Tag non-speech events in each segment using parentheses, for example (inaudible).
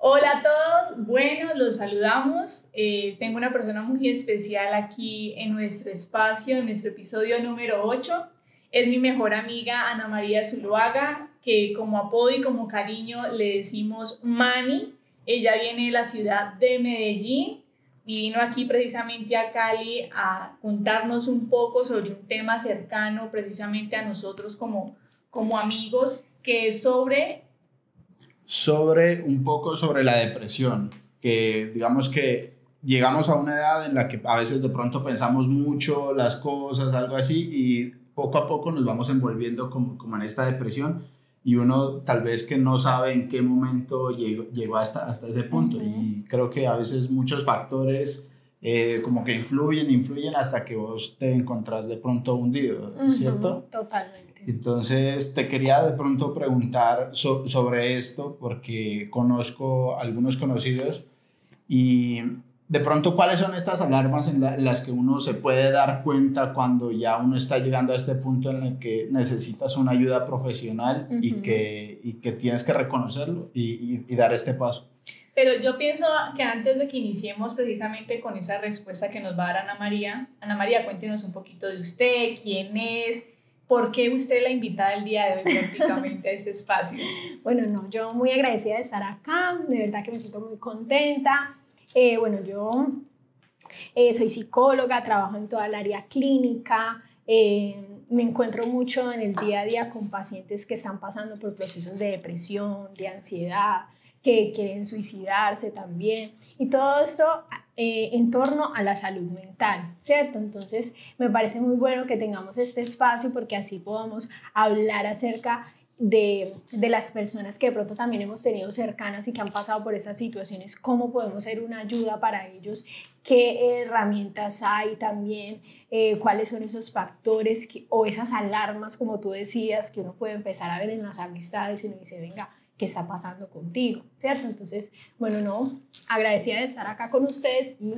Hola a todos, bueno, los saludamos. Eh, tengo una persona muy especial aquí en nuestro espacio, en nuestro episodio número 8. Es mi mejor amiga Ana María Zuluaga, que como apodo y como cariño le decimos Mani. Ella viene de la ciudad de Medellín y vino aquí precisamente a Cali a contarnos un poco sobre un tema cercano precisamente a nosotros como, como amigos, que es sobre... Sobre un poco sobre la depresión, que digamos que llegamos a una edad en la que a veces de pronto pensamos mucho las cosas, algo así, y poco a poco nos vamos envolviendo como, como en esta depresión y uno tal vez que no sabe en qué momento llegó, llegó hasta, hasta ese punto. Y creo que a veces muchos factores eh, como que influyen, influyen hasta que vos te encontrás de pronto hundido, ¿cierto? Totalmente. Entonces te quería de pronto preguntar sobre esto porque conozco algunos conocidos y de pronto, ¿cuáles son estas alarmas en, las que uno se puede dar cuenta cuando ya uno está llegando a este punto en el que necesitas una ayuda profesional y, que, y que tienes que reconocerlo y, y, dar este paso? Pero yo pienso que antes de que iniciemos precisamente con esa respuesta que nos va a dar Ana María, Ana María, cuéntenos un poquito de usted, quién es, ¿Por qué usted la invitada el día de hoy prácticamente a este espacio? (laughs) Bueno, no, yo muy agradecida de estar acá, de verdad que me siento muy contenta. Eh, bueno, yo eh, soy psicóloga, trabajo en toda el área clínica, eh, me encuentro mucho en el día a día con pacientes que están pasando por procesos de depresión, de ansiedad, que quieren suicidarse también, y todo esto en torno a la salud mental, ¿cierto? Entonces, me parece muy bueno que tengamos este espacio porque así podamos hablar acerca de, de, las personas que de pronto también hemos tenido cercanas y que han pasado por esas situaciones, cómo podemos ser una ayuda para ellos, qué herramientas hay también, eh, cuáles son esos factores o esas alarmas, como tú decías, que uno puede empezar a ver en las amistades y uno dice, venga, ¿qué está pasando contigo? ¿Cierto? Entonces, bueno, no, agradecida de estar acá con ustedes y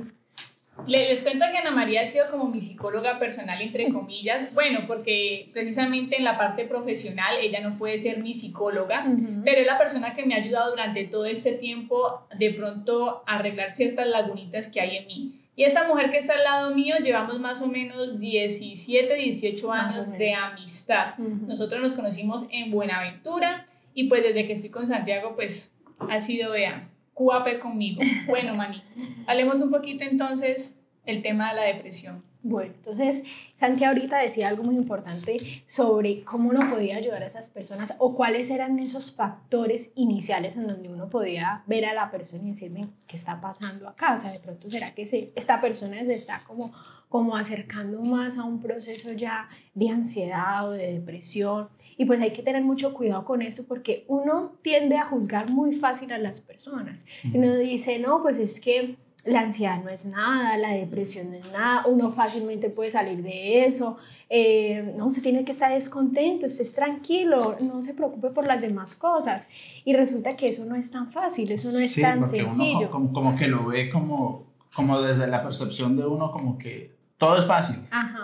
les cuento que Ana María ha sido como mi psicóloga personal, entre comillas. Bueno, porque precisamente en la parte profesional ella no puede ser mi psicóloga, pero es la persona que me ha ayudado durante todo este tiempo de pronto a arreglar ciertas lagunitas que hay en mí. Y esta mujer que está al lado mío, llevamos más o menos 17, 18 años de amistad. Nosotros nos conocimos en Buenaventura y pues desde que estoy con Santiago, pues ha sido, vean, cuape conmigo. Bueno, Mani, hablemos un poquito entonces el tema de la depresión. Bueno, entonces Santi ahorita decía algo muy importante sobre cómo uno podía ayudar a esas personas o cuáles eran esos factores iniciales en donde uno podía ver a la persona y decirme qué está pasando acá. O sea, de pronto será que se, esta persona se está como, como acercando más a un proceso ya de ansiedad o de depresión. Y pues hay que tener mucho cuidado con eso porque uno tiende a juzgar muy fácil a las personas. Uno dice, no, pues es que la ansiedad no es nada, la depresión no es nada, uno fácilmente puede salir de eso, eh, no se tiene que estar descontento, estés tranquilo, no se preocupe por las demás cosas. Y resulta que eso no es tan fácil, eso no es tan sencillo. Uno como, que lo ve como, como desde la percepción de uno, como que todo es fácil,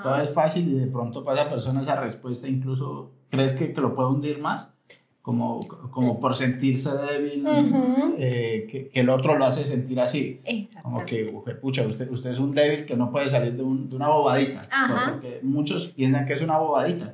todo es fácil y de pronto para esa persona esa respuesta incluso crees que, que lo puede hundir más como, como por sentirse débil, eh, que, que, el otro lo hace sentir así. Como que, pucha, usted, usted es un débil que no puede salir de, un, de una bobadita. Porque muchos piensan que es una bobadita.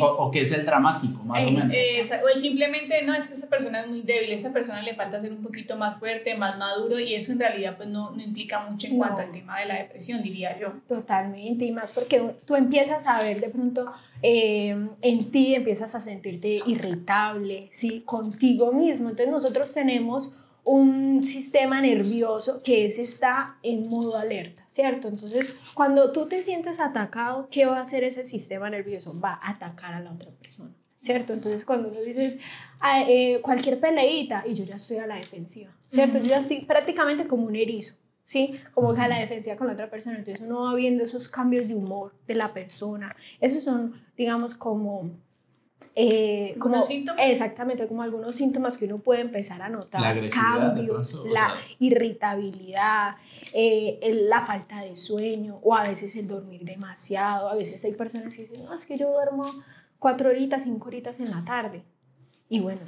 O, o, que es el dramático, más o menos. o simplemente, no, es que esa persona es muy débil, esa persona le falta ser un poquito más fuerte, más maduro, y eso en realidad pues no, no implica mucho en cuanto al tema de la depresión, diría yo. Totalmente, y más porque tú empiezas a ver de pronto eh, en ti, empiezas a sentirte irritable ¿sí? Contigo mismo. Entonces nosotros tenemos un sistema nervioso que es, está en modo alerta, ¿cierto? Entonces, cuando tú te sientes atacado, ¿qué va a hacer ese sistema nervioso? Va a atacar a la otra persona, ¿cierto? Entonces, cuando uno dices ah, eh, cualquier peleita y yo ya estoy a la defensiva, ¿cierto? Yo ya estoy prácticamente como un erizo, ¿sí? Como que a la defensiva con la otra persona. Entonces, uno va viendo esos cambios de humor de la persona. Esos son, digamos, como eh, como síntomas? Exactamente, como algunos síntomas que uno puede empezar a notar. La cambios, la irritabilidad, eh, la falta de sueño o a veces el dormir demasiado. A veces hay personas que dicen, no, es que yo duermo cuatro horitas, cinco horitas en la tarde. Y bueno,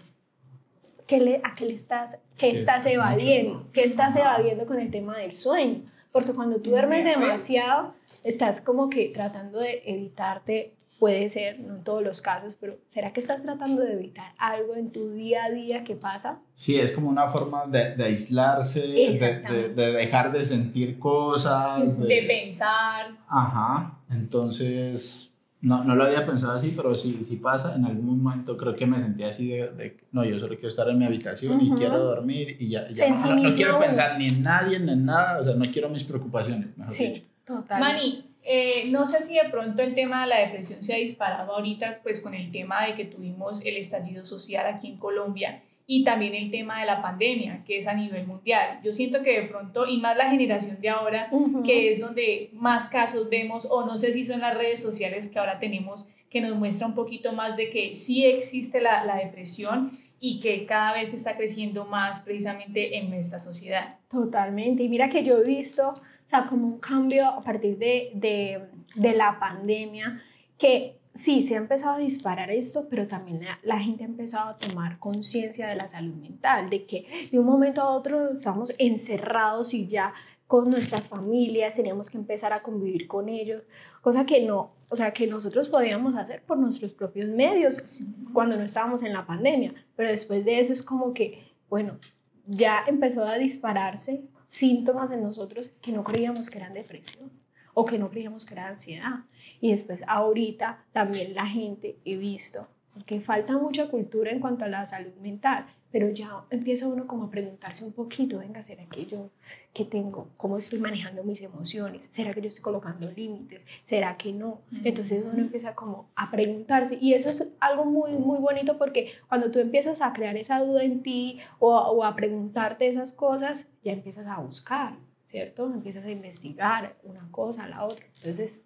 ¿qué le, ¿a qué le estás, qué estás evadiendo? ¿Qué estás evadiendo con el tema del sueño? Porque cuando tú duermes demasiado, estás como que tratando de evitarte puede ser, no en todos los casos, pero ¿será que estás tratando de evitar algo en tu día a día que pasa? Sí, es como una forma de, de aislarse, de, de, dejar de sentir cosas, de, pensar. Ajá, entonces no, no lo había pensado así, pero sí, sí pasa. En algún momento creo que me sentí así de, no, yo solo quiero estar en mi habitación y quiero dormir y ya, ya no, quiero pensar ni en nadie, ni en nada, o sea, no quiero mis preocupaciones, mejor sí, dicho. Total. Mani, eh, no sé si de pronto el tema de la depresión se ha disparado ahorita, pues con el tema de que tuvimos el estallido social aquí en Colombia y también el tema de la pandemia, que es a nivel mundial. Yo siento que de pronto, y más la generación de ahora, que es donde más casos vemos, o no sé si son las redes sociales que ahora tenemos, que nos muestra un poquito más de que sí existe la, la depresión y que cada vez está creciendo más precisamente en nuestra sociedad. Totalmente. Y mira que yo he visto o sea, como un cambio a partir de, de, de la pandemia, que sí, se ha empezado a disparar esto, pero también la, gente ha empezado a tomar conciencia de la salud mental, de que de un momento a otro estamos encerrados y ya con nuestras familias teníamos que empezar a convivir con ellos, cosa que no, o sea, que nosotros podíamos hacer por nuestros propios medios cuando no estábamos en la pandemia, pero después de eso es como que, bueno, ya empezó a dispararse síntomas en nosotros que no creíamos que eran depresión o que no creíamos que era ansiedad. Y después ahorita también la gente he visto, porque falta mucha cultura en cuanto a la salud mental, pero ya empieza uno como a preguntarse un poquito, venga, ¿será que yo qué tengo? ¿Cómo estoy manejando mis emociones? ¿Será que yo estoy colocando límites? ¿Será que no? Entonces uno empieza como a preguntarse y eso es algo muy, muy bonito porque cuando tú empiezas a crear esa duda en ti o, o a preguntarte esas cosas, ya empiezas a buscar, ¿cierto? Empiezas a investigar una cosa, la otra. Entonces,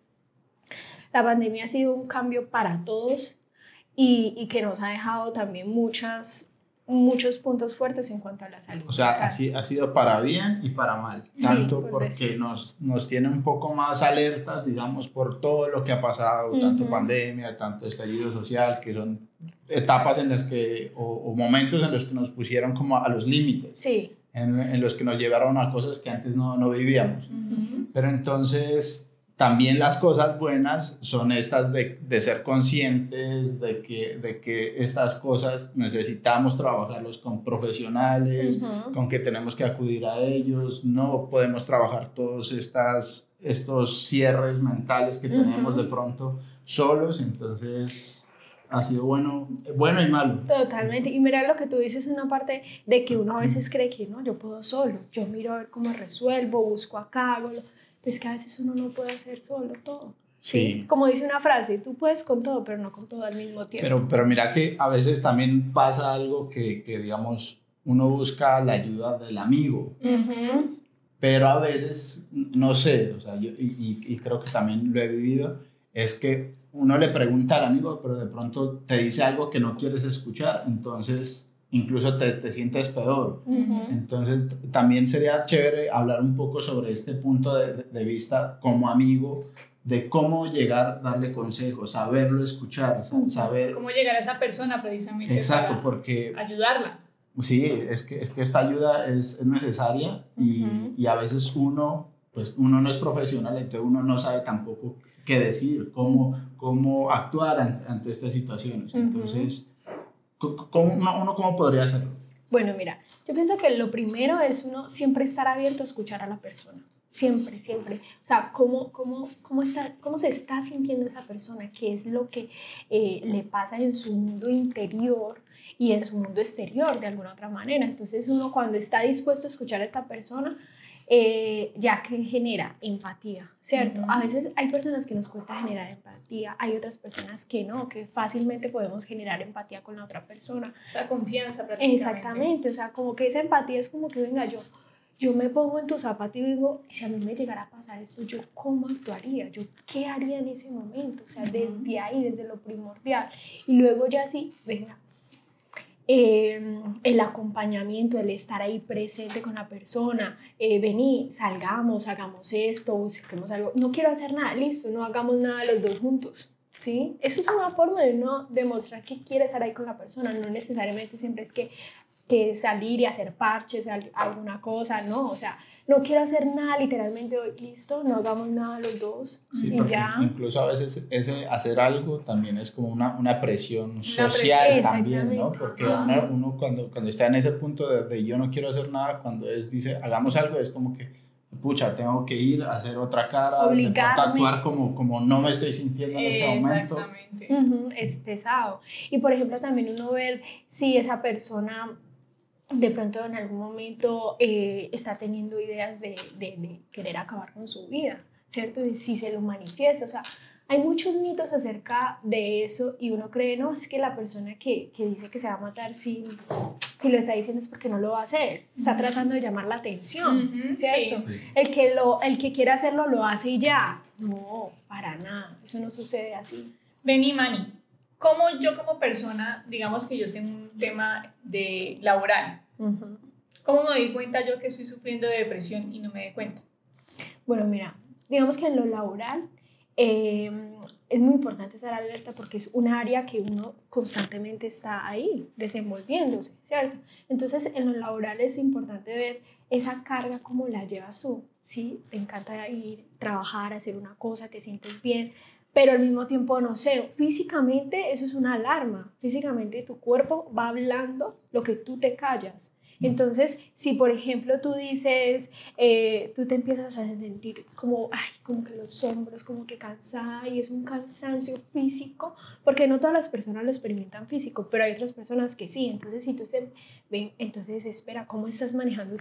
la pandemia ha sido un cambio para todos y, y que nos ha dejado también muchas muchos puntos fuertes en cuanto a la salud. O sea, así ha sido para bien y para mal, tanto porque nos, nos tiene un poco más alertas, digamos, por todo lo que ha pasado, tanto pandemia, tanto estallido social, que son etapas en las que, o, momentos en los que nos pusieron como a los límites, sí. En, en, los que nos llevaron a cosas que antes no, no vivíamos. Pero entonces también las cosas buenas son estas de, de, ser conscientes de que, de que estas cosas necesitamos trabajarlos con profesionales, con que tenemos que acudir a ellos, no podemos trabajar todos estas, estos cierres mentales que tenemos de pronto solos, entonces ha sido bueno, bueno y malo. Totalmente. Y mira lo que tú dices, una parte de que uno a veces cree que no, yo puedo solo, yo miro a ver cómo resuelvo, busco acá, hago es que a veces uno no puede hacer solo todo. Sí. Como dice una frase, tú puedes con todo, pero no con todo al mismo tiempo. Pero, pero mira que a veces también pasa algo que, que digamos, uno busca la ayuda del amigo. Pero a veces, no sé, o sea, yo, y, y, creo que también lo he vivido, es que uno le pregunta al amigo, pero de pronto te dice algo que no quieres escuchar, entonces incluso te, te sientes peor. Entonces, también sería chévere hablar un poco sobre este punto de, de, vista como amigo, de cómo llegar, darle consejos, saberlo escuchar, saber... Cómo llegar a esa persona precisamente. Exacto, porque... Ayudarla. Sí, es que, es que esta ayuda es, es necesaria y, y, a veces uno, pues uno no es profesional, entonces uno no sabe tampoco qué decir, cómo, cómo actuar ante, ante estas situaciones. Entonces ¿Cómo, uno, cómo podría hacerlo? Bueno, mira, yo pienso que lo primero es uno siempre estar abierto a escuchar a la persona. Siempre, siempre. O sea, cómo, cómo, cómo, está, cómo se está sintiendo esa persona, qué es lo que eh, le pasa en su mundo interior y en su mundo exterior de alguna otra manera. Entonces uno cuando está dispuesto a escuchar a esta persona, eh, ya que genera empatía, ¿cierto? A veces hay personas que nos cuesta generar empatía, hay otras personas que no, que fácilmente podemos generar empatía con la otra persona. O sea, confianza prácticamente. Exactamente, o sea, como que esa empatía es como que, venga, yo, yo me pongo en tu zapato y digo, si a mí me llegara a pasar esto, ¿yo cómo actuaría? ¿Yo qué haría en ese momento? O sea, desde ahí, desde lo primordial. Y luego ya sí, venga, Em, el acompañamiento, el estar ahí presente con la persona, eh, vení, salgamos, hagamos esto, busquemos algo, no quiero hacer nada, listo, no hagamos nada los dos juntos, ¿sí? Eso es una forma de no demostrar que quieres estar ahí con la persona, no necesariamente siempre es que que salir y hacer parches, alguna cosa, no, o sea, no quiero hacer nada, literalmente hoy, listo, no hagamos nada los dos. y ya. Incluso a veces ese hacer algo también es como una, una presión social también, ¿no? Porque uno, cuando, cuando está en ese punto de, de, yo no quiero hacer nada, cuando es, dice, hagamos algo, es como que, pucha, tengo que ir a hacer otra cara, actuar como, como no me estoy sintiendo en este momento. Exactamente. es pesado. Y por ejemplo, también uno ver si esa persona de pronto en algún momento eh, está teniendo ideas de, de, querer acabar con su vida, ¿cierto? Y si se lo manifiesta, o sea, hay muchos mitos acerca de eso y uno cree, no, es que la persona que, que dice que se va a matar, si, si lo está diciendo es porque no lo va a hacer, está tratando de llamar la atención, ¿cierto? El, que lo, el que quiere hacerlo lo hace y ya. No, para nada, eso no sucede así. Vení, Mani, ¿cómo yo como persona, digamos que yo tengo un tema de laboral, ¿cómo me doy cuenta yo que estoy sufriendo de depresión y no me doy cuenta? Bueno, mira, digamos que en lo laboral Em, es muy importante estar alerta porque es un área que uno constantemente está ahí desenvolviéndose, ¿cierto? Entonces, en lo laboral es importante ver esa carga, cómo la llevas tú, ¿sí? Te encanta ir, trabajar, hacer una cosa, te sientes bien, pero al mismo tiempo, no sé, físicamente eso es una alarma, físicamente tu cuerpo va hablando lo que tú te callas. Entonces, si por ejemplo tú dices, eh, tú te empiezas a sentir como, ay, como que los hombros, como que cansada y es un cansancio físico, porque no todas las personas lo experimentan físico, pero hay otras personas que sí. Entonces, si tú se ven, entonces espera, ¿cómo estás manejando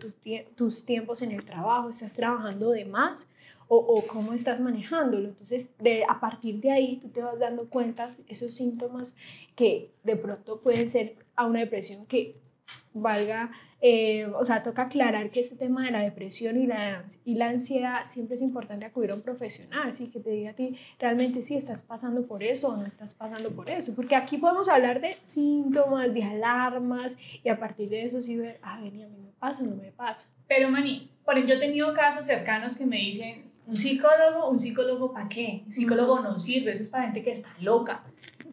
tus tiempos en el trabajo? ¿Estás trabajando de más? O, cómo estás manejándolo. Entonces, de, a partir de ahí, tú te vas dando cuenta esos síntomas que de pronto pueden ser a una depresión que valga, eh, o sea, toca aclarar que este tema de la depresión y la, y la ansiedad siempre es importante acudir a un profesional, ¿sí? que te diga a ti realmente si estás pasando por eso o no estás pasando por eso, porque aquí podemos hablar de síntomas, de alarmas y a partir de eso sí ver, ah, vení, a mí me pasa, no me pasa. Pero Mani, por yo he tenido casos cercanos que me dicen, un psicólogo, un psicólogo ¿para qué? Un psicólogo no sirve, eso es para gente que está loca.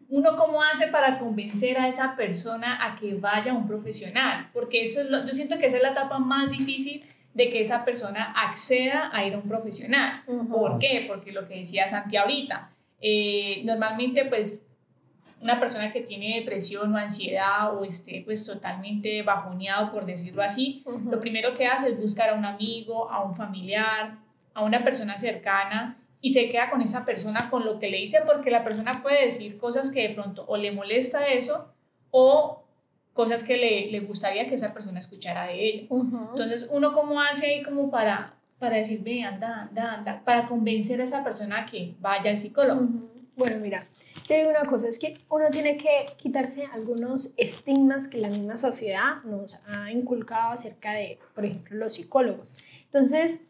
Uno cómo hace para convencer a esa persona a que vaya a un profesional, porque eso es yo siento que esa es la etapa más difícil de que esa persona acceda a ir a un profesional. ¿Por qué? Porque lo que decía Santi ahorita, eh, normalmente pues una persona que tiene depresión o ansiedad o esté pues totalmente bajoneado, por decirlo así, lo primero que hace es buscar a un amigo, a un familiar, a una persona cercana y se queda con esa persona con lo que le dice porque la persona puede decir cosas que de pronto o le molesta eso o cosas que le, le gustaría que esa persona escuchara de ella. Entonces, uno cómo hace ahí como para, para decir, ve, anda, anda, anda, para convencer a esa persona que vaya al psicólogo. Bueno, mira, te digo una cosa, es que uno tiene que quitarse algunos estigmas que la misma sociedad nos ha inculcado acerca de, por ejemplo, los psicólogos. Entonces,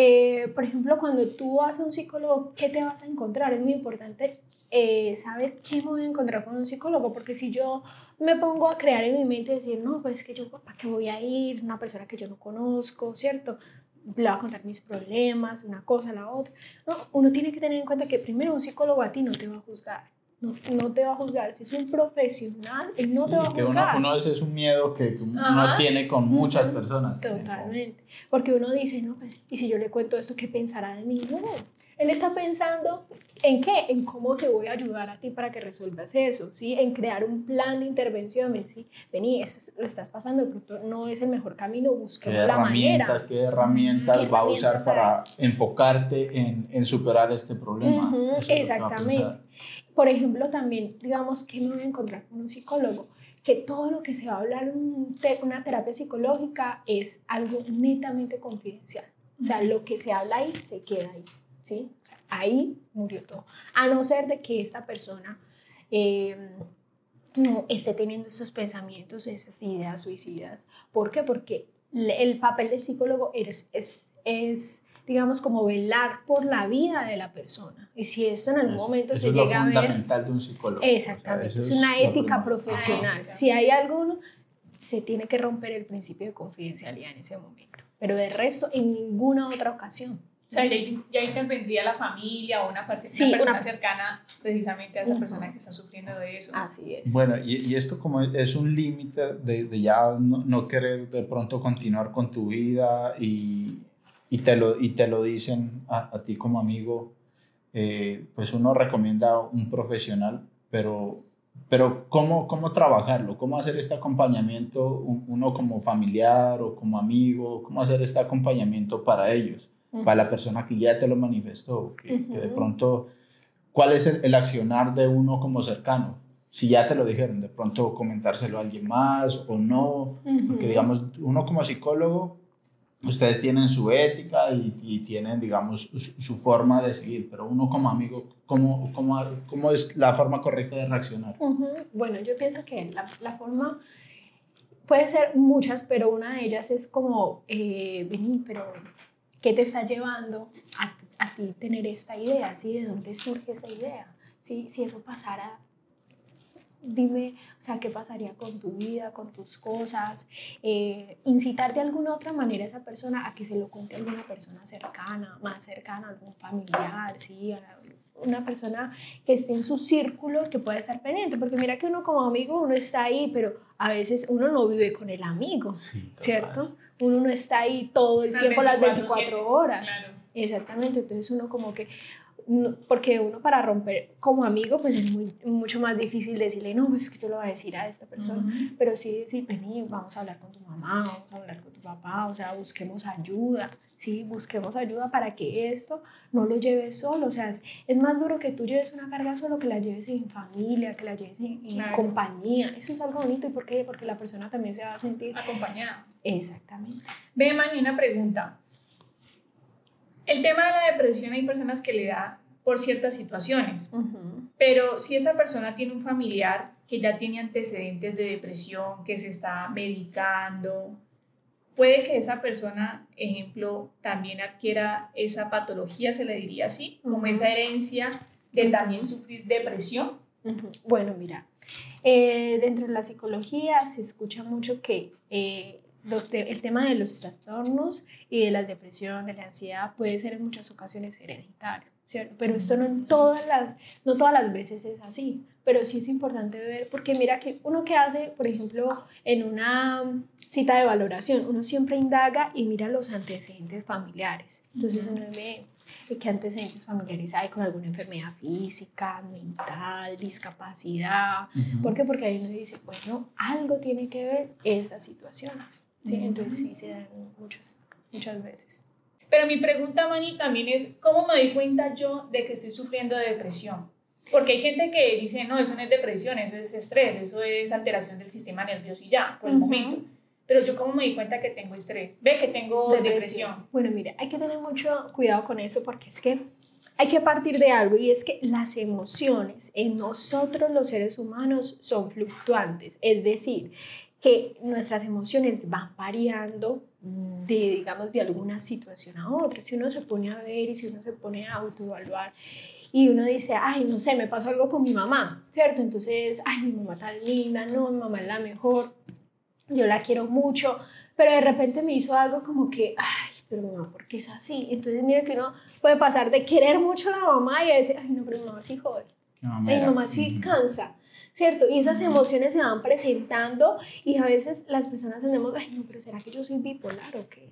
eh, por ejemplo, cuando tú vas a un psicólogo, ¿qué te vas a encontrar? Es muy importante eh, saber qué me voy a encontrar con un psicólogo, porque si yo me pongo a crear en mi mente decir, no, pues que yo, ¿para qué voy a ir? Una persona que yo no conozco, ¿cierto? Le voy a contar mis problemas, una cosa, la otra. No, uno tiene que tener en cuenta que primero un psicólogo a ti no te va a juzgar no, no, te va a juzgar. Si es un profesional, él no te va a juzgar. Que uno, uno es un miedo que uno tiene con muchas personas. Totalmente. Porque uno dice, no, pues, ¿y si yo le cuento esto, qué pensará de mí? No. Él está pensando en qué, en cómo te voy a ayudar a ti para que resuelvas eso, ¿sí? En crear un plan de intervención, ¿sí? Vení, eso lo estás pasando, pero no es el mejor camino, busquemos la manera. ¿Qué herramientas va a usar para enfocarte en, en, superar este problema? exactamente. Por ejemplo, también, digamos, que me voy a encontrar con un psicólogo, que todo lo que se va a hablar en una terapia psicológica es algo netamente confidencial. O sea, lo que se habla ahí se queda ahí, ¿sí? Ahí murió todo. A no ser de que esta persona em, no esté teniendo esos pensamientos, esas ideas suicidas. ¿Por qué? Porque el papel del psicólogo es, es, es digamos, como velar por la vida de la persona. Y si esto en algún momento se llega a ver... Es fundamental de un psicólogo. Exactamente, es, una ética profesional. Si hay alguno, se tiene que romper el principio de confidencialidad en ese momento. Pero de resto, en ninguna otra ocasión. O sea, ya, ya intervendría la familia o una, persona cercana precisamente a esa persona que está sufriendo de eso. Así es. Bueno, y, y esto como es un límite de, de, ya no, no, querer de pronto continuar con tu vida y, y, te, lo, y te lo dicen a, a ti como amigo, eh, pues uno recomienda un profesional, pero, pero ¿cómo, ¿cómo trabajarlo? ¿Cómo hacer este acompañamiento uno como familiar o como amigo? ¿Cómo hacer este acompañamiento para ellos? Para la persona que ya te lo manifestó, que, de pronto, ¿cuál es el, accionar de uno como cercano? Si ya te lo dijeron, de pronto comentárselo a alguien más o no, porque digamos, uno como psicólogo ustedes tienen su ética y, y tienen, digamos, su, forma de seguir, pero uno como amigo, ¿cómo, cómo, cómo es la forma correcta de reaccionar? Bueno, yo pienso que la, la, forma puede ser muchas, pero una de ellas es como, eh, vení, pero ¿qué te está llevando a, a, ti tener esta idea? ¿sí? ¿De dónde surge esa idea? ¿Sí? Si eso pasara dime, o sea, qué pasaría con tu vida, con tus cosas, eh, incitar de alguna otra manera a esa persona a que se lo cuente a alguna persona cercana, más cercana, algún familiar, sí, una persona que esté en su círculo que pueda estar pendiente, porque mira que uno como amigo, uno está ahí, pero a veces uno no vive con el amigo, ¿cierto? Uno no está ahí todo el tiempo, las 24 horas. Exactamente, entonces uno como que porque uno para romper como amigo, pues es muy, mucho más difícil decirle, no, pues es que tú lo vas a decir a esta persona, pero sí decir, vení, vamos a hablar con tu mamá, vamos a hablar con tu papá, o sea, busquemos ayuda, sí, busquemos ayuda para que esto no lo lleves solo, o sea, es, es más duro que tú lleves una carga solo que la lleves en familia, que la lleves en, compañía, eso es algo bonito, ¿y por qué? Porque la persona también se va a sentir acompañada. Exactamente. Ve, Mani, una pregunta. El tema de la depresión hay personas que le da por ciertas situaciones, pero si esa persona tiene un familiar que ya tiene antecedentes de depresión, que se está medicando, puede que esa persona, ejemplo, también adquiera esa patología, se le diría así, como esa herencia de también sufrir depresión. Bueno, mira, eh, dentro de la psicología se escucha mucho que eh, el tema de los trastornos y de la depresión, de la ansiedad, puede ser en muchas ocasiones hereditario, ¿cierto? Pero esto no, en todas las, no todas las veces es así, pero sí es importante ver, porque mira que uno que hace, por ejemplo, en una cita de valoración, uno siempre indaga y mira los antecedentes familiares. Entonces uno ve qué antecedentes familiares hay con alguna enfermedad física, mental, discapacidad. ¿Por qué? Porque ahí uno dice, bueno, algo tiene que ver esas situaciones. ¿Sí? Entonces sí se dan muchas, muchas veces. Pero mi pregunta, Mani, también es, ¿cómo me doy cuenta yo de que estoy sufriendo de depresión? Porque hay gente que dice, no, eso no es depresión, eso es estrés, eso es alteración del sistema nervioso y ya, por el momento. Pero yo cómo me di cuenta que tengo estrés, ve que tengo depresión. depresión. Bueno, mira, hay que tener mucho cuidado con eso porque es que hay que partir de algo y es que las emociones en nosotros los seres humanos son fluctuantes, es decir, que nuestras emociones van variando de, digamos, de alguna situación a otra. Si uno se pone a ver y si uno se pone a autoevaluar y uno dice, ay, no sé, me pasó algo con mi mamá, ¿cierto? Entonces, ay, mi mamá tan linda, no, mi mamá es la mejor, yo la quiero mucho, pero de repente me hizo algo como que, ay, pero mi mamá, ¿por qué es así? Entonces, mira que uno puede pasar de querer mucho a la mamá y decir, ay, no, pero mi mamá sí jode, mi mamá sí cansa. ¿Cierto? Y esas emociones se van presentando y a veces las personas tenemos, ay, no, pero ¿será que yo soy bipolar o qué?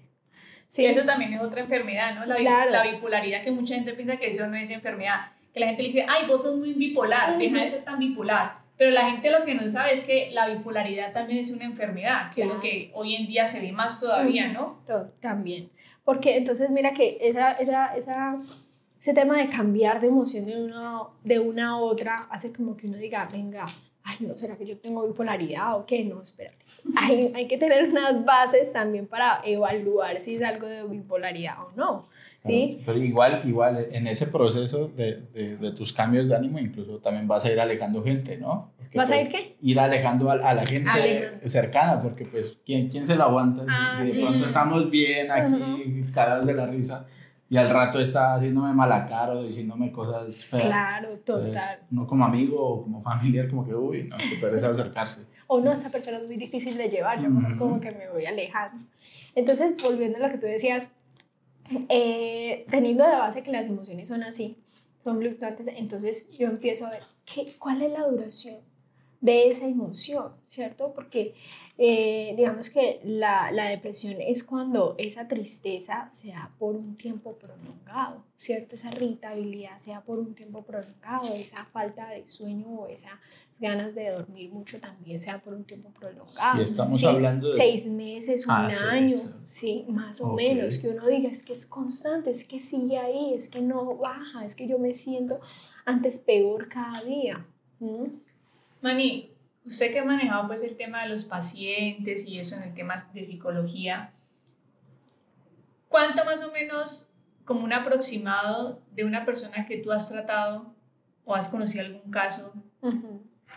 Sí, eso también es otra enfermedad, ¿no? La, claro. la bipolaridad, que mucha gente piensa que eso no es enfermedad. Que la gente le dice, ay, vos sos muy bipolar, deja de ser tan bipolar. Pero la gente lo que no sabe es que la bipolaridad también es una enfermedad, que es lo que hoy en día se ve más todavía, ¿no? también. Porque entonces mira que esa, esa, esa ese tema de cambiar de emoción de una, de una a otra hace como que uno diga, venga, ay, no, ¿será que yo tengo bipolaridad o qué? No, espérate. (laughs) Hay, hay que tener unas bases también para evaluar si es algo de bipolaridad o no. ¿Sí? Pero igual, igual, en ese proceso de, de, de, tus cambios de ánimo, incluso también vas a ir alejando gente, ¿no? ¿Vas a ir qué? Ir alejando a, la gente cercana, porque pues, ¿quién, ¿quién se lo aguanta? Ah, si, de pronto estamos bien aquí, cagados de la risa, y al rato está haciéndome mala cara o diciéndome cosas feas. Claro, total. no como amigo o como familiar, como que, uy, no, qué pereza acercarse. O no, esa persona es muy difícil de llevar, yo como que me voy alejando. Entonces, volviendo a lo que tú decías, eh, teniendo de base que las emociones son así, son fluctuantes, entonces yo empiezo a ver qué, cuál es la duración de esa emoción, ¿cierto? Porque eh, digamos que la, la, depresión es cuando esa tristeza se da por un tiempo prolongado, ¿cierto? Esa irritabilidad se da por un tiempo prolongado, esa falta de sueño o esas ganas de dormir mucho también se da por un tiempo prolongado. Sí, estamos hablando de... Seis meses, un ah, año, sí, más o menos, que uno diga, es que es constante, es que sigue ahí, es que no baja, es que yo me siento antes peor cada día. Mani, usted que ha manejado pues el tema de los pacientes y eso en el tema de psicología, ¿cuánto más o menos como un aproximado de una persona que tú has tratado o has conocido algún caso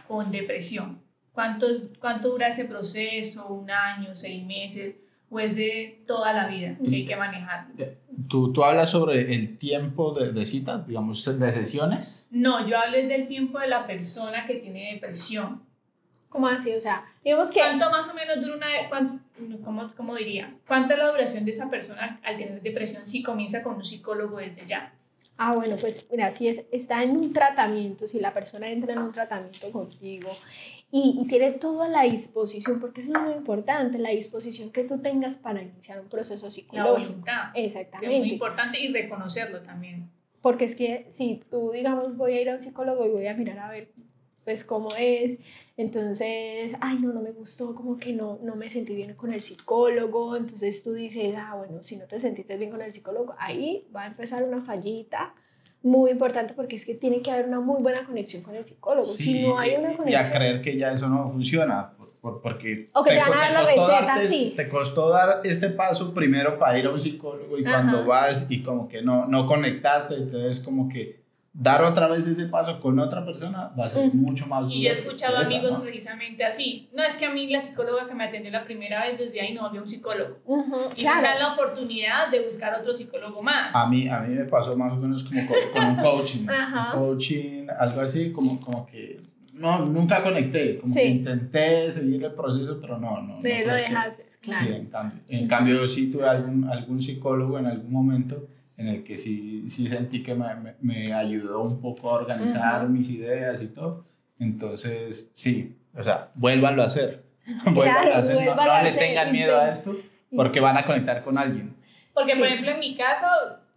con depresión? ¿Cuánto, ¿Cuánto dura ese proceso? ¿Un año, seis meses? ¿O es de toda la vida que hay que manejar? Eh, ¿Tú, tú hablas sobre el tiempo de, de citas, digamos, de sesiones? No, yo hablo del tiempo de la persona que tiene depresión. ¿Cómo así? O sea, digamos que... ¿Cuánto más o menos dura una... cómo, ¿Cómo diría? ¿Cuánta es la duración de esa persona al tener depresión si comienza con un psicólogo desde ya? Ah, bueno, pues mira, si es, está en un tratamiento, si la persona entra en un tratamiento contigo y, y, tiene toda la disposición, porque eso es muy importante, la disposición que tú tengas para iniciar un proceso psicológico. La voluntad. Exactamente. es muy importante y reconocerlo también. Porque es que si tú, digamos, voy a ir a un psicólogo y voy a mirar a ver, pues, cómo es, entonces, ay, no, no me gustó, como que no, no me sentí bien con el psicólogo. Entonces tú dices, ah, bueno, si no te sentiste bien con el psicólogo, ahí va a empezar una fallita muy importante porque es que tiene que haber una muy buena conexión con el psicólogo. si no hay una conexión... Y a creer que ya eso no funciona, porque o que te, van a dar la receta, darte, sí. te costó dar este paso primero para ir a un psicólogo y cuando vas y como que no, no conectaste, entonces como que dar otra vez ese paso con otra persona va a ser mucho más duro. Y yo he escuchado amigos precisamente así. No, es que a mí la psicóloga que me atendió la primera vez, desde ahí no había un psicólogo. y claro. me la oportunidad de buscar otro psicólogo más. A mí, a mí me pasó más o menos como con, un coaching. un coaching, algo así, como, como que no, nunca conecté. Como que intenté seguir el proceso, pero no, no. Sí, lo dejaste, claro. Sí, en cambio, en cambio sí tuve algún, algún psicólogo en algún momento en el que sí, sí sentí que me, me, ayudó un poco a organizar mis ideas y todo. Entonces, sí, o sea, vuélvanlo a hacer. (laughs) vuélvanlo a hacer, no, le tengan miedo a esto porque van a conectar con alguien. Porque, por ejemplo, en mi caso,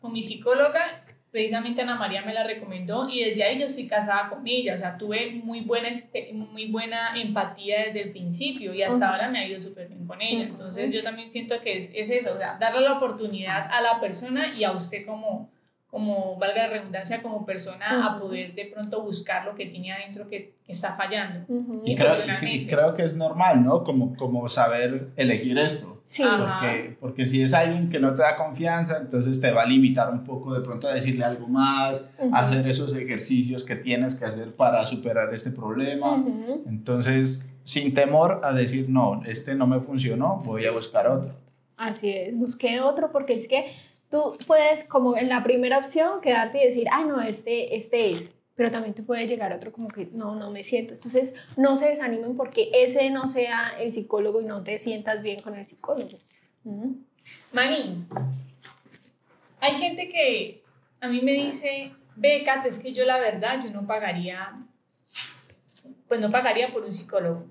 con mi psicóloga, precisamente Ana María me la recomendó y desde ahí yo estoy casada con ella, o sea, tuve muy buena, muy buena empatía desde el principio y hasta ahora me ha ido súper bien con ella. Entonces yo también siento que es, es, eso, o sea, darle la oportunidad a la persona y a usted como, como valga la redundancia, como persona a poder de pronto buscar lo que tiene adentro que, que está fallando. y, creo, y, creo, que es normal, ¿no? Como, como saber elegir esto. Sí. Porque, porque si es alguien que no te da confianza, entonces te va a limitar un poco de pronto a decirle algo más, hacer esos ejercicios que tienes que hacer para superar este problema. Entonces, sin temor a decir, no, este no me funcionó, voy a buscar otro. Así es, busqué otro porque es que tú puedes como en la primera opción quedarte y decir, ah, no, este, este es pero también te puede llegar otro como que no, no me siento. Entonces, no se desanimen porque ese no sea el psicólogo y no te sientas bien con el psicólogo. ¿Mm? Mani, hay gente que a mí me dice, Becat, es que yo la verdad, yo no pagaría, pues no pagaría por un psicólogo.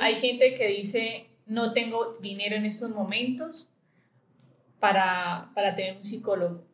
Hay gente que dice, no tengo dinero en estos momentos para, para tener un psicólogo.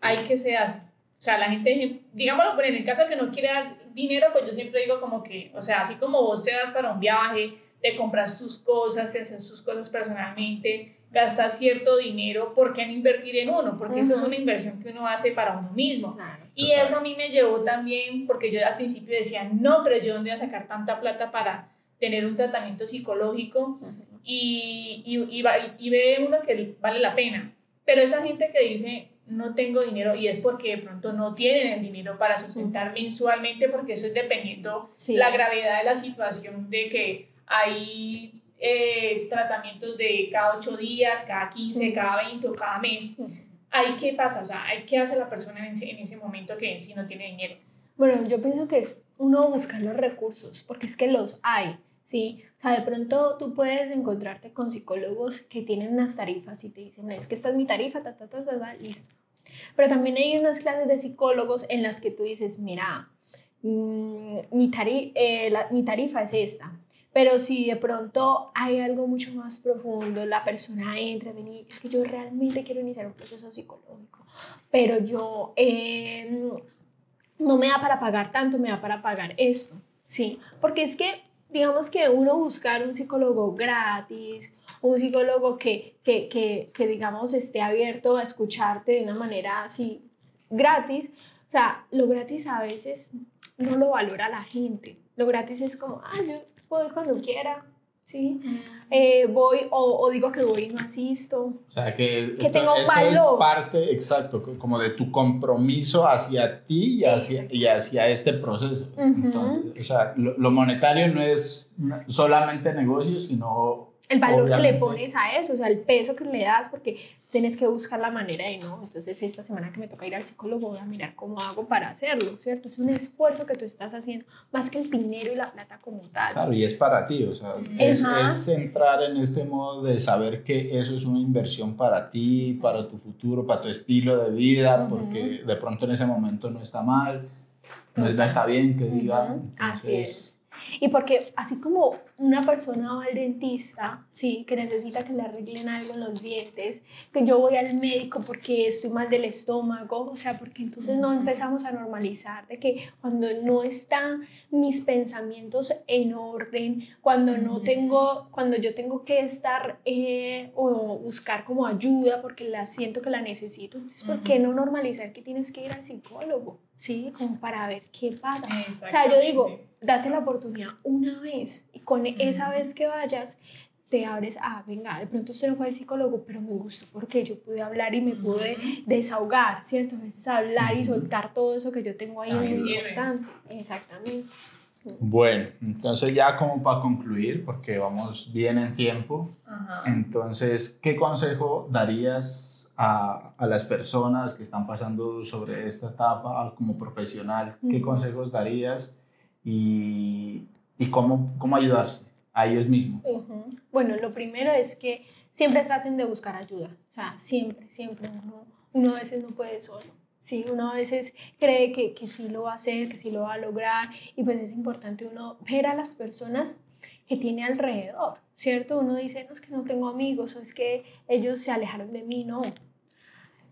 ¿Hay que se hace? O sea, la gente, digámoslo, en el caso de que no quiera dar dinero, pues yo siempre digo como que, o sea, así como vos te das para un viaje, te compras tus cosas, te haces tus cosas personalmente, gastas cierto dinero, ¿por qué no invertir en uno? Porque eso es una inversión que uno hace para uno mismo. y eso a mí me llevó también, porque yo al principio decía, no, pero yo dónde voy a sacar tanta plata para tener un tratamiento psicológico y, y, y, y ve uno que vale la pena. Pero esa gente que dice, no tengo dinero y es porque de pronto no tienen el dinero para sustentar mensualmente porque eso es dependiendo la gravedad de la situación de que hay eh, tratamientos de cada 8 días, cada 15, cada 20 o cada mes. ¿Hay qué pasa? O sea, ¿hay qué hace la persona en ese, en ese momento que si no tiene dinero? Bueno, yo pienso que es uno buscar los recursos porque es que los hay ¿sí? Sea, de pronto tú puedes encontrarte con psicólogos que tienen unas tarifas y te dicen, es que esta es mi tarifa, ta, ta, ta, ta, listo. Pero también hay unas clases de psicólogos en las que tú dices, mira, mm, mi, tari eh, mi tarifa es esta, pero si de pronto hay algo mucho más profundo, la persona entra, y es que yo realmente quiero iniciar un proceso psicológico, pero yo eh, no me da para pagar tanto, me da para pagar esto, ¿sí? Porque es que, digamos que uno buscar un psicólogo gratis, un psicólogo que, que, que, que digamos, esté abierto a escucharte de una manera así gratis, o sea, lo gratis a veces no lo valora la gente. Lo gratis es como, ah, yo puedo ir cuando quiera, ¿sí? Eh, voy o, o, digo que voy y no asisto. O sea, que, que esto, tengo esto valor. es parte, exacto, como de tu compromiso hacia ti y hacia, y hacia este proceso. Entonces, o sea, lo, lo monetario no es solamente negocio, sino... El valor que le pones a eso, o sea, el peso que le das, porque tienes que buscar la manera de no. Entonces, esta semana que me toca ir al psicólogo, voy a mirar cómo hago para hacerlo, ¿cierto? Es un esfuerzo que tú estás haciendo, más que el dinero y la plata como tal. Claro, y es para ti, o sea, es, es entrar en este modo de saber que eso es una inversión para ti, para tu futuro, para tu estilo de vida, porque de pronto en ese momento no está mal, no es- está bien que diga. Ujú, así entonces, Y porque así como una persona va al dentista, sí, que necesita que le arreglen algo en los dientes, que yo voy al médico porque estoy mal del estómago, o sea, porque entonces no empezamos a normalizar de que cuando no están mis pensamientos en orden, cuando no tengo, cuando yo tengo que estar eh, o buscar como ayuda porque la siento que la necesito, entonces, ¿por qué no normalizar que tienes que ir al psicólogo? Sí, como para ver qué pasa. O sea, yo digo, date la oportunidad una vez y con esa vez que vayas te abres, ah, venga, de pronto usted no fue al psicólogo, pero me gustó porque yo pude hablar y me pude desahogar, ¿cierto? A veces hablar y soltar todo eso que yo tengo ahí Ah, es muy importante. Exactamente. Bueno, entonces ya como para concluir, porque vamos bien en tiempo, Ajá. entonces, ¿qué consejo darías a, a las personas que están pasando sobre esta etapa como profesional? ¿Qué consejos darías y, y cómo, cómo ayudarse a ellos mismos? Bueno, lo primero es que siempre traten de buscar ayuda. O sea, siempre, siempre. Uno, uno a veces no puede solo. Sí, uno a veces cree que, que sí lo va a hacer, que sí lo va a lograr. Y pues es importante uno ver a las personas que tiene alrededor, ¿cierto? Uno dice, no, es que no tengo amigos o es que ellos se alejaron de mí. No.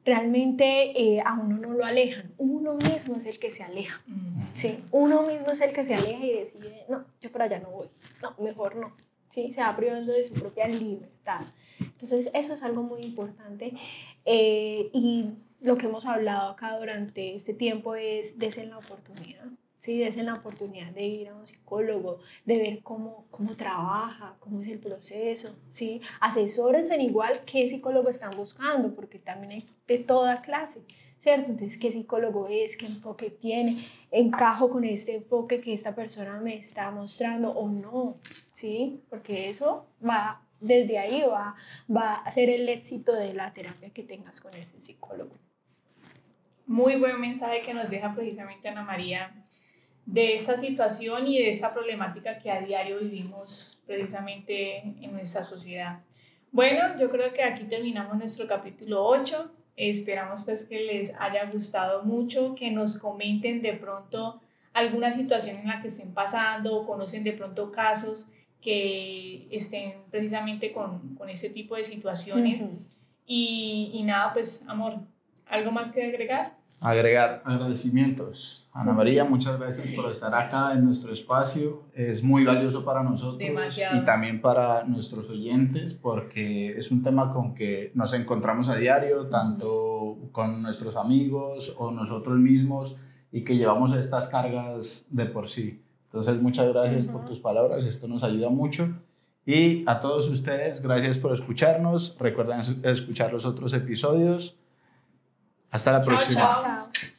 Realmente eh, a uno no lo alejan. Uno mismo es el que se aleja. Ujú. Sí, uno mismo es el que se aleja y decide, no, yo por allá no voy, no, mejor no, sí, se va privando de su propia libertad. Entonces, eso es algo muy importante eh, y lo que hemos hablado acá durante este tiempo es desen la oportunidad, sí, desen la oportunidad de ir a un psicólogo, de ver cómo, cómo trabaja, cómo es el proceso, sí, asesórense en igual qué psicólogo están buscando, porque también hay de toda clase. ¿Cierto? Entonces, ¿qué psicólogo es? ¿Qué enfoque tiene? ¿Encajo con este enfoque que esta persona me está mostrando o no? ¿Sí? Porque eso va, desde ahí va, va a ser el éxito de la terapia que tengas con ese psicólogo. Muy buen mensaje que nos deja precisamente Ana María de esta situación y de esta problemática que a diario vivimos precisamente en nuestra sociedad. Bueno, yo creo que aquí terminamos nuestro capítulo 8. Esperamos pues que les haya gustado mucho, que nos comenten de pronto alguna situación en la que estén pasando o conocen de pronto casos que estén precisamente con, con este tipo de situaciones. Y, y nada, pues amor, ¿algo más que agregar? Agregar agradecimientos. Ana María, muchas gracias por estar acá en nuestro espacio. Es muy valioso para nosotros Demasiado. y también para nuestros oyentes porque es un tema con que nos encontramos a diario, tanto con nuestros amigos o nosotros mismos y que llevamos estas cargas de por sí. Entonces, muchas gracias por Ujú. tus palabras, esto nos ayuda mucho. Y a todos ustedes, gracias por escucharnos. Recuerden escuchar los otros episodios. Hasta la Chao, próxima. Chao.